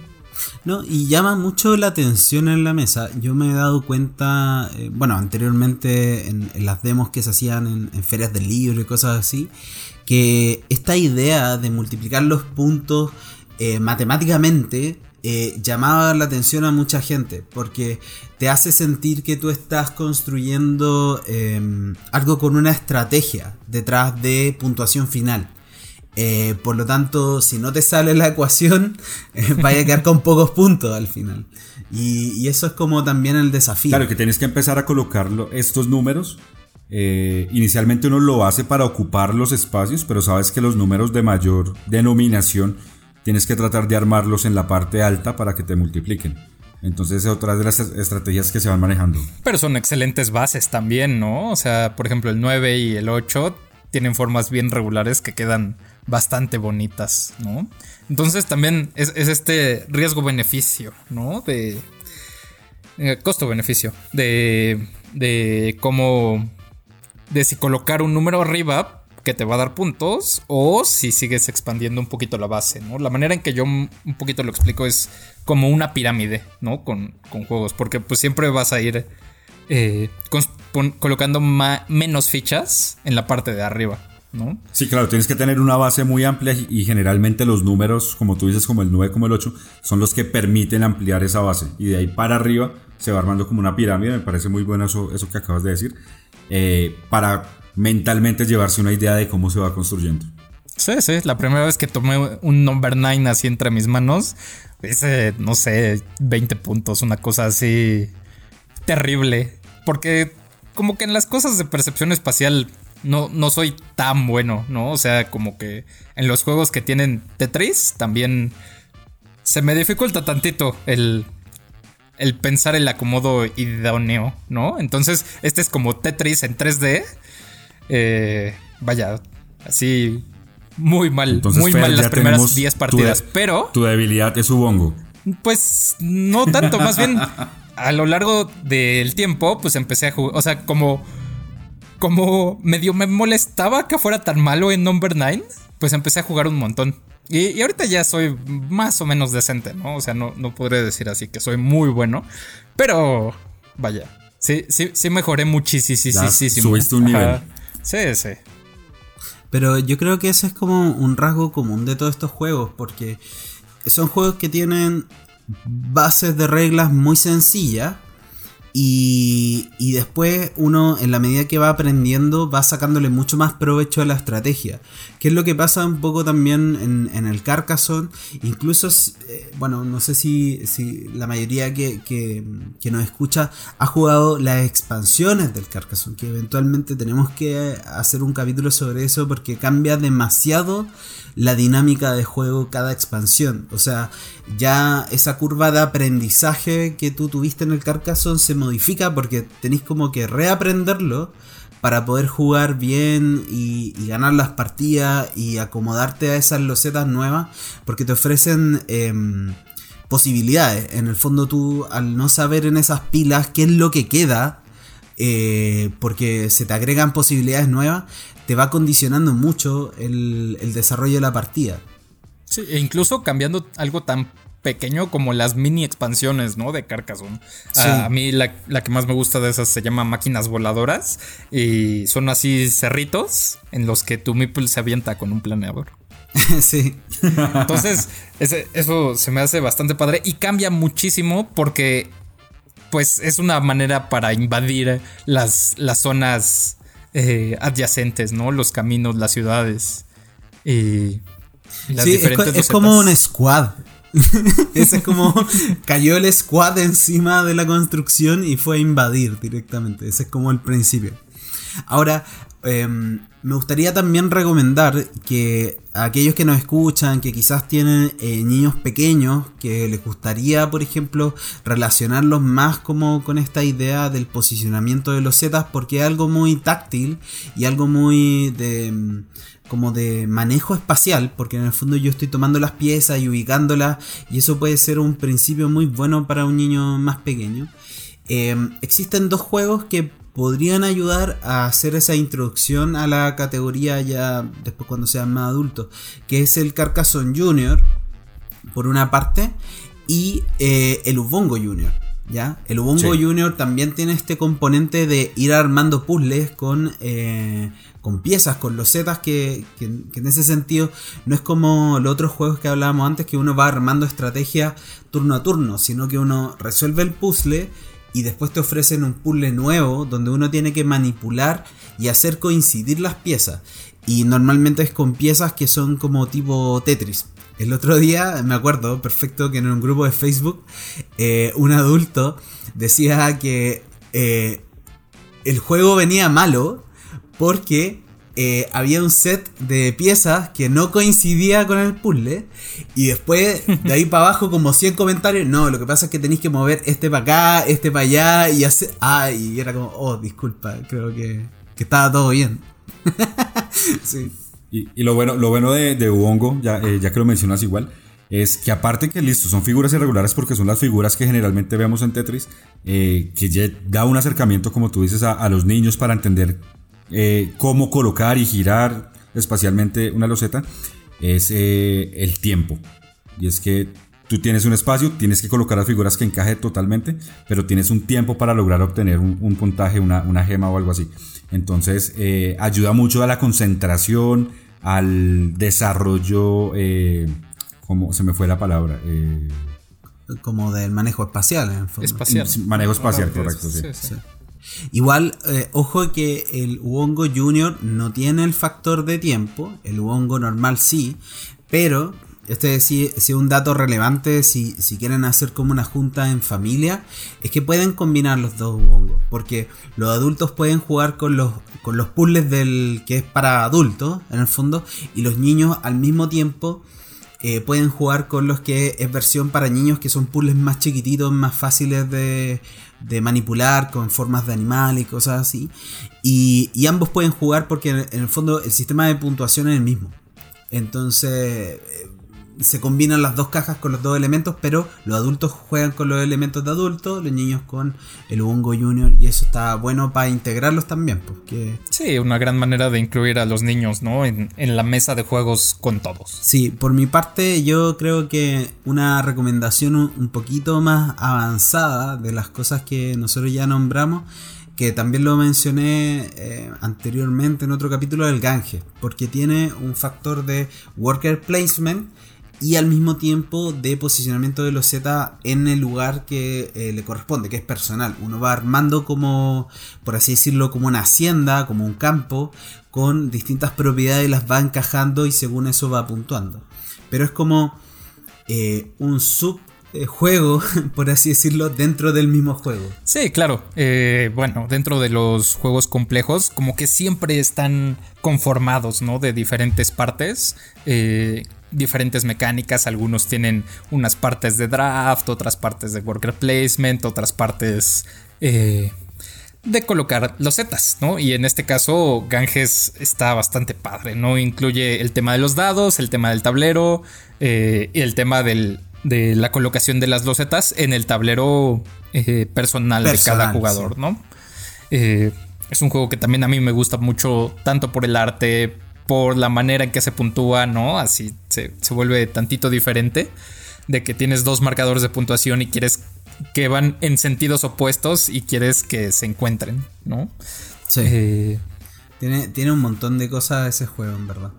No, y llama mucho la atención en la mesa. Yo me he dado cuenta, eh, bueno, anteriormente en, las demos que se hacían en, ferias del libro y cosas así, que esta idea de multiplicar los puntos eh, matemáticamente eh, llamaba la atención a mucha gente, porque te hace sentir que tú estás construyendo em, algo con una estrategia detrás de puntuación final. Eh, por lo tanto, si no te sale la ecuación, <laughs> eh, vaya a quedar con pocos puntos al final. Y, eso es como también el desafío. Claro, que tienes que empezar a colocar estos números. Eh, inicialmente uno lo hace para ocupar los espacios, pero sabes que los números de mayor denominación tienes que tratar de armarlos en la parte alta para que te multipliquen. Entonces es otra de las estrategias que se van manejando. Pero son excelentes bases también, ¿no? O sea, por ejemplo, el 9 y el 8 tienen formas bien regulares que quedan bastante bonitas, ¿no? Entonces también es, este riesgo-beneficio, ¿no? De... Eh, costo-beneficio. De, de cómo... De si colocar un número arriba que te va a dar puntos o si sigues expandiendo un poquito la base, ¿no? La manera en que yo un poquito lo explico es como una pirámide, ¿no? Con, juegos, porque pues siempre vas a ir eh, colocando menos fichas en la parte de arriba. ¿No? Sí, claro, tienes que tener una base muy amplia y generalmente los números, como tú dices, como el 9, como el 8, son los que permiten ampliar esa base. Y de ahí para arriba se va armando como una pirámide, me parece muy bueno eso, eso que acabas de decir, eh, para mentalmente llevarse una idea de cómo se va construyendo. Sí, sí, la primera vez que tomé un number 9 así entre mis manos, hice, no sé, 20 puntos, una cosa así terrible. Porque como que en las cosas de percepción espacial no, no soy tan bueno, ¿no? O sea, como que en los juegos que tienen Tetris también se me dificulta tantito el, el pensar el acomodo idóneo, ¿no? Entonces, este es como Tetris en 3D. Eh, vaya, así muy mal, muy mal las primeras 10 partidas, pero... Tu debilidad es Ubongo. Pues no tanto, más bien a lo largo del tiempo, pues empecé a jugar, o sea, como como medio me molestaba que fuera tan malo en Number 9, pues empecé a jugar un montón. Y, ahorita ya soy más o menos decente, ¿no? O sea, no, no podré decir así que soy muy bueno. Pero, vaya, sí, sí, sí mejoré muchísimo. Subiste un nivel. Sí, sí. Pero yo creo que ese es como un rasgo común de todos estos juegos, porque son juegos que tienen bases de reglas muy sencillas, y, después uno, en la medida que va aprendiendo, va sacándole mucho más provecho a la estrategia. Que es lo que pasa un poco también en, el Carcassonne. Incluso, eh, bueno, no sé si, la mayoría que, que, nos escucha ha jugado las expansiones del Carcassonne. Que eventualmente tenemos que hacer un capítulo sobre eso porque cambia demasiado la dinámica de juego cada expansión. O sea, ya esa curva de aprendizaje que tú tuviste en el Carcassonne se modifica porque tenéis como que reaprenderlo para poder jugar bien y, ganar las partidas y acomodarte a esas losetas nuevas porque te ofrecen em, posibilidades. En el fondo tú al no saber en esas pilas qué es lo que queda, eh, porque se te agregan posibilidades nuevas, te va condicionando mucho el, desarrollo de la partida. Sí, e incluso cambiando algo tan pequeño como las mini expansiones, ¿no? De Carcassonne. A, mí la, que más me gusta de esas se llama máquinas voladoras y son así cerritos en los que tu Meeple se avienta con un planeador. <laughs> sí. Entonces, eso se me hace bastante padre y cambia muchísimo porque pues es una manera para invadir las, las zonas eh, adyacentes, ¿no? Los caminos, las ciudades. Y las sí, es, como un squad. <laughs> Ese es como cayó el squad encima de la construcción y fue a invadir directamente. Ese es como el principio. Ahora, em, me gustaría también recomendar que aquellos que nos escuchan, que quizás tienen eh, niños pequeños, que les gustaría, por ejemplo, relacionarlos más como con esta idea del posicionamiento de los zetas, porque es algo muy táctil y algo muy de mm, como de manejo espacial, porque en el fondo yo estoy tomando las piezas y ubicándolas, y eso puede ser un principio muy bueno para un niño más pequeño. Em, existen dos juegos que podrían ayudar a hacer esa introducción a la categoría ya después cuando sean más adultos, que es el Carcassonne Junior, por una parte, y eh, el Ubongo Junior. ¿Ya? El Ubongo Sí. Junior también tiene este componente de ir armando puzzles con, eh, con piezas, con losetas, que, que- que en ese sentido no es como los otros juegos que hablábamos antes, que uno va armando estrategias turno a turno, sino que uno resuelve el puzzle y después te ofrecen un puzzle nuevo donde uno tiene que manipular y hacer coincidir las piezas. Y normalmente es con piezas que son como tipo Tetris. El otro día me acuerdo perfecto que en un grupo de Facebook eh, un adulto decía que eh, el juego venía malo porque eh, había un set de piezas que no coincidía con el puzzle y después de ahí para abajo como 100 comentarios, no, lo que pasa es que tenéis que mover este para acá, este para allá y hacer... Ah, y era como, oh, disculpa, creo que, que estaba todo bien. <laughs> Y, y lo bueno, lo bueno de, de Ubongo, ya, eh, ya que lo mencionas igual, es que aparte que listo, son figuras irregulares porque son las figuras que generalmente vemos en Tetris, eh, que ya da un acercamiento, como tú dices, a los niños para entender eh, cómo colocar y girar espacialmente una loseta, es eh, el tiempo. Y es que tú tienes un espacio, tienes que colocar las figuras que encaje totalmente, pero tienes un tiempo para lograr obtener un, un puntaje, una, una gema o algo así. Entonces eh, ayuda mucho a la concentración, al desarrollo, eh, ¿cómo se me fue la palabra? Eh, Como del manejo espacial, en. Espacial. manejo espacial, correcto, sí. sí. Igual, eh, ojo que el Uongo Junior no tiene el factor de tiempo, el Uongo normal sí, pero este sí es un dato relevante si, si quieren hacer como una junta en familia, es que pueden combinar los dos Uongos, porque los adultos pueden jugar con los, con los puzzles del que es para adultos, en el fondo, y los niños al mismo tiempo eh, pueden jugar con los que es versión para niños, que son puzzles más chiquititos, más fáciles de, de manipular, con formas de animal y cosas así. Y, ambos pueden jugar porque en, en el fondo el sistema de puntuación es el mismo. Entonces eh, se combinan las dos cajas con los dos elementos, pero los adultos juegan con los elementos de adultos, los niños con el Ubongo Junior, y eso está bueno para integrarlos también, porque Sí, una gran manera de incluir a los niños, ¿no? En, en la mesa de juegos con todos. Sí, por mi parte yo creo que una recomendación un un poquito más avanzada de las cosas que nosotros ya nombramos, que también lo mencioné eh, anteriormente en otro capítulo del Gange, porque tiene un factor de worker placement y al mismo tiempo de posicionamiento de los Z en el lugar que eh, le corresponde, que es personal. Uno va armando como, por así decirlo, como una hacienda, como un campo, con distintas propiedades, las va encajando y según eso va puntuando. Pero es como eh, un subjuego, <laughs> por así decirlo, dentro del mismo juego. Sí, claro. Eh, bueno, dentro de los juegos complejos, como que siempre están conformados, ¿no? De diferentes partes. eh, diferentes mecánicas. Algunos tienen unas partes de draft, otras partes de worker placement, otras partes. eh, de colocar los zetas, ¿no? Y en este caso, Ganges está bastante padre, ¿no? Incluye el tema de los dados, el tema del tablero eh, y el tema del, de la colocación de las losetas en el tablero eh, personal, de cada jugador, ¿no? Eh, es un juego que también a mí me gusta mucho, tanto por el arte, por la manera en que se puntúa, ¿no? Así se, se vuelve tantito diferente. De que tienes dos marcadores de puntuación y quieres que van en sentidos opuestos y quieres que se encuentren, ¿no? Sí. Eh, Tiene, tiene un montón de cosas ese juego, en verdad.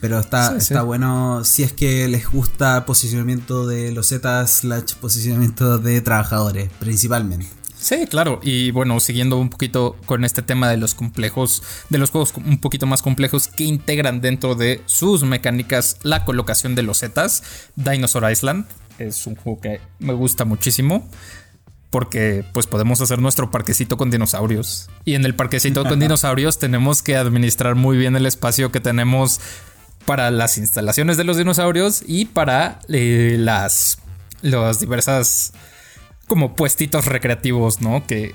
Pero está, Sí, está sí. bueno si es que les gusta posicionamiento de los Z slash posicionamiento de trabajadores, principalmente. Sí, claro. Y bueno, siguiendo un poquito con este tema de los complejos, de los juegos un poquito más complejos que integran dentro de sus mecánicas la colocación de los Zetas, Dinosaur Island es un juego que me gusta muchísimo. Porque pues podemos hacer nuestro parquecito con dinosaurios. Y en el parquecito con <laughs> dinosaurios tenemos que administrar muy bien el espacio que tenemos para las instalaciones de los dinosaurios y para eh, las, las diversas como puestitos recreativos, ¿no? Que,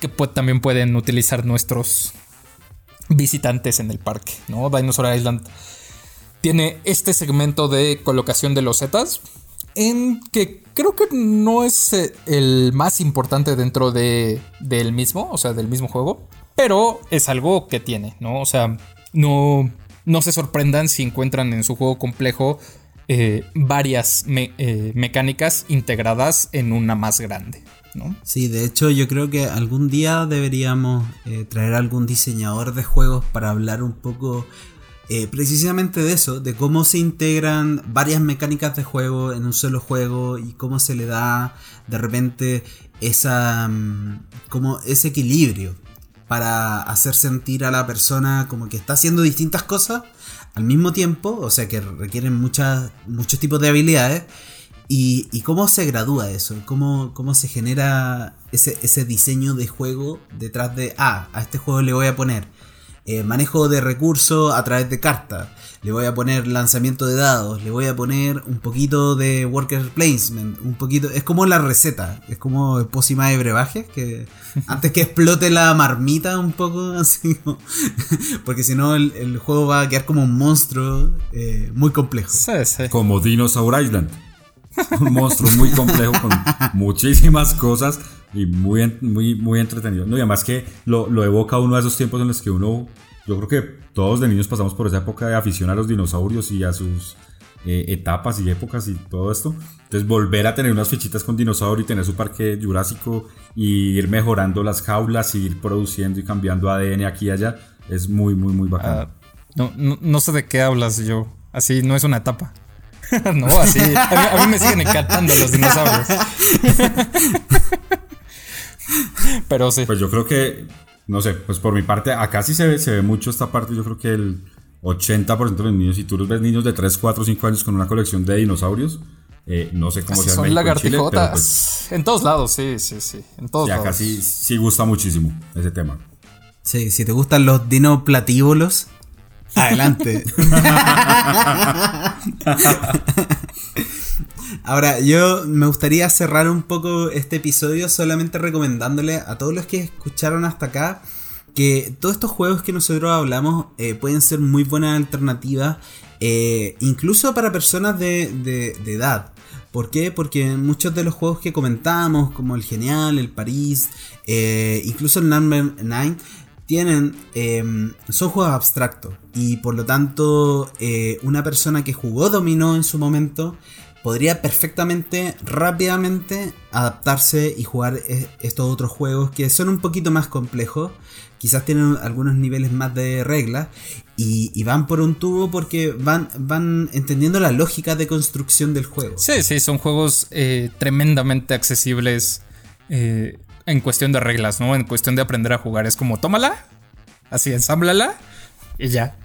que pu- también pueden utilizar nuestros visitantes en el parque, ¿no? Dinosaur Island tiene este segmento de colocación de los zetas, en que creo que no es eh, el más importante dentro de, del mismo, o sea, del mismo juego, pero es algo que tiene, ¿no? O sea, no, no se sorprendan si encuentran en su juego complejo eh, varias eh, mecánicas integradas en una más grande. ¿no? Sí, de hecho yo creo que algún día deberíamos eh, traer algún diseñador de juegos para hablar un poco precisamente de eso, de cómo se integran varias mecánicas de juego en un solo juego y cómo se le da de repente esa, mm, como ese equilibrio para hacer sentir a la persona como que está haciendo distintas cosas al mismo tiempo, o sea que requieren muchas, muchos tipos de habilidades. Y, cómo se gradúa eso, cómo, cómo se genera ese, ese, diseño de juego detrás de, ah, a este juego le voy a poner eh, manejo de recursos a través de cartas, le voy a poner lanzamiento de dados, le voy a poner un poquito de worker placement, un poquito, es como la receta, es como pócima de brebaje, que <laughs> antes que explote la marmita un poco, <laughs> así, porque si no el, juego va a quedar como un monstruo eh, muy complejo. Como Dinosaur Island. <laughs> Un monstruo muy complejo con muchísimas cosas y muy, muy, muy entretenido. No, y además que lo, evoca uno de esos tiempos en los que uno yo creo que todos de niños pasamos por esa época de afición a los dinosaurios y a sus eh, etapas y épocas y todo esto. Entonces volver a tener unas fichitas con dinosaurio y tener su parque jurásico y ir mejorando las jaulas y ir produciendo y cambiando ADN aquí y allá es muy, muy, muy bacano. Ah, no, no, sé de qué hablas yo. Así no es una etapa. <laughs> no, así. A mí, me siguen encantando los dinosaurios. <laughs> Pero sí. Pues yo creo que no sé, pues por mi parte, acá sí se ve, se ve mucho esta parte, yo creo que el 80% de los niños, si tú los ves niños de 3, 4, 5 años con una colección de dinosaurios, eh, no sé cómo se llama. Son lagartijotas. Pues en todos lados, sí, sí, sí. En todos lados. acá sí, sí gusta muchísimo ese tema. Sí, si te gustan los dinoplatíbulos, adelante. <laughs> Ahora, yo me gustaría cerrar un poco este episodio solamente recomendándole a todos los que escucharon hasta acá que todos estos juegos que nosotros hablamos eh, pueden ser muy buenas alternativas, eh, incluso para personas de, edad. ¿Por qué? Porque muchos de los juegos que comentamos, como el Genial, el París, eh, incluso el Number 9, tienen, em, son juegos abstractos y por lo tanto una persona que jugó dominó en su momento podría perfectamente, rápidamente adaptarse y jugar e-, estos otros juegos que son un poquito más complejos. Quizás tienen algunos niveles más de reglas y, van por un tubo porque van, van entendiendo la lógica de construcción del juego. Sí, sí, son juegos eh, tremendamente accesibles eh, en cuestión de reglas, ¿no? En cuestión de aprender a jugar. Es como, tómala, así, ensámblala y ya.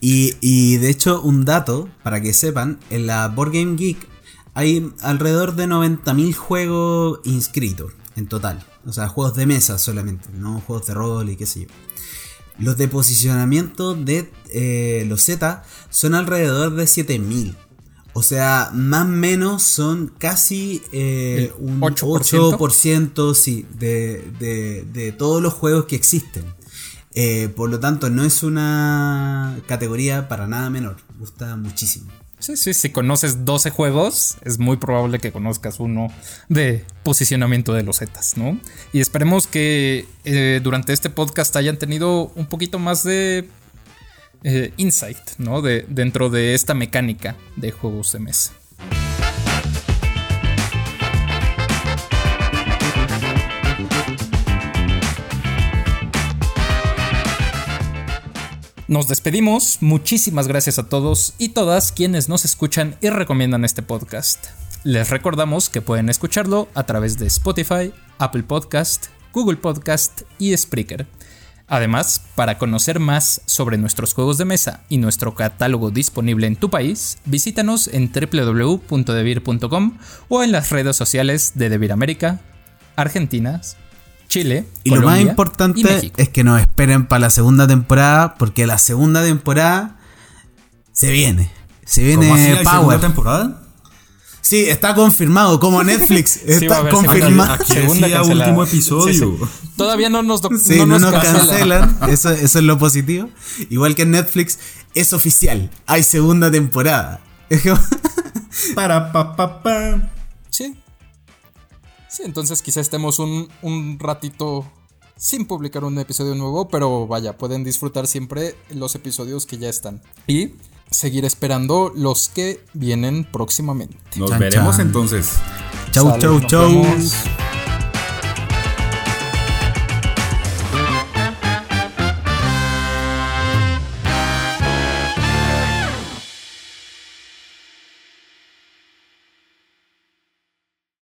Y, y, de hecho, un dato para que sepan: en la Board Game Geek hay alrededor de 90.000 juegos inscritos en total. O sea, juegos de mesa solamente, no juegos de rol y qué sé yo. Los de posicionamiento de eh, los Z son alrededor de 7000. O sea, más o menos son casi eh, un 8%, sí, de, de, todos los juegos que existen. Eh, por lo tanto, no es una categoría para nada menor. Gusta muchísimo. Sí, sí, si conoces 12 juegos, es muy probable que conozcas uno de posicionamiento de los Zetas, ¿no? Y esperemos que eh, durante este podcast hayan tenido un poquito más de eh, insight, ¿no? De, dentro de esta mecánica de juegos de mesa. Nos despedimos, muchísimas gracias a todos y todas quienes nos escuchan y recomiendan este podcast. Les recordamos que pueden escucharlo a través de Spotify, Apple Podcast, Google Podcast y Spreaker. Además, para conocer más sobre nuestros juegos de mesa y nuestro catálogo disponible en tu país, visítanos en www.devir.com o en las redes sociales de Devir América, Argentina, Chile. Y lo más importante es que nos esperen para la segunda temporada, porque la segunda temporada se viene. Se viene ¿Cómo así, segunda temporada? Sí, está confirmado, como <laughs> Netflix. está confirmado. Segunda último episodio. Todavía no nos, no nos, cancelan. <laughs> Eso, eso, es lo positivo. Igual que en Netflix, es oficial. Hay segunda temporada. <laughs> Para pa pa pa. Sí, Sí, entonces quizá estemos un, un ratito sin publicar un episodio nuevo, pero vaya, pueden disfrutar siempre los episodios que ya están. Y seguir esperando los que vienen próximamente. Nos veremos entonces. Chau, chau, chau.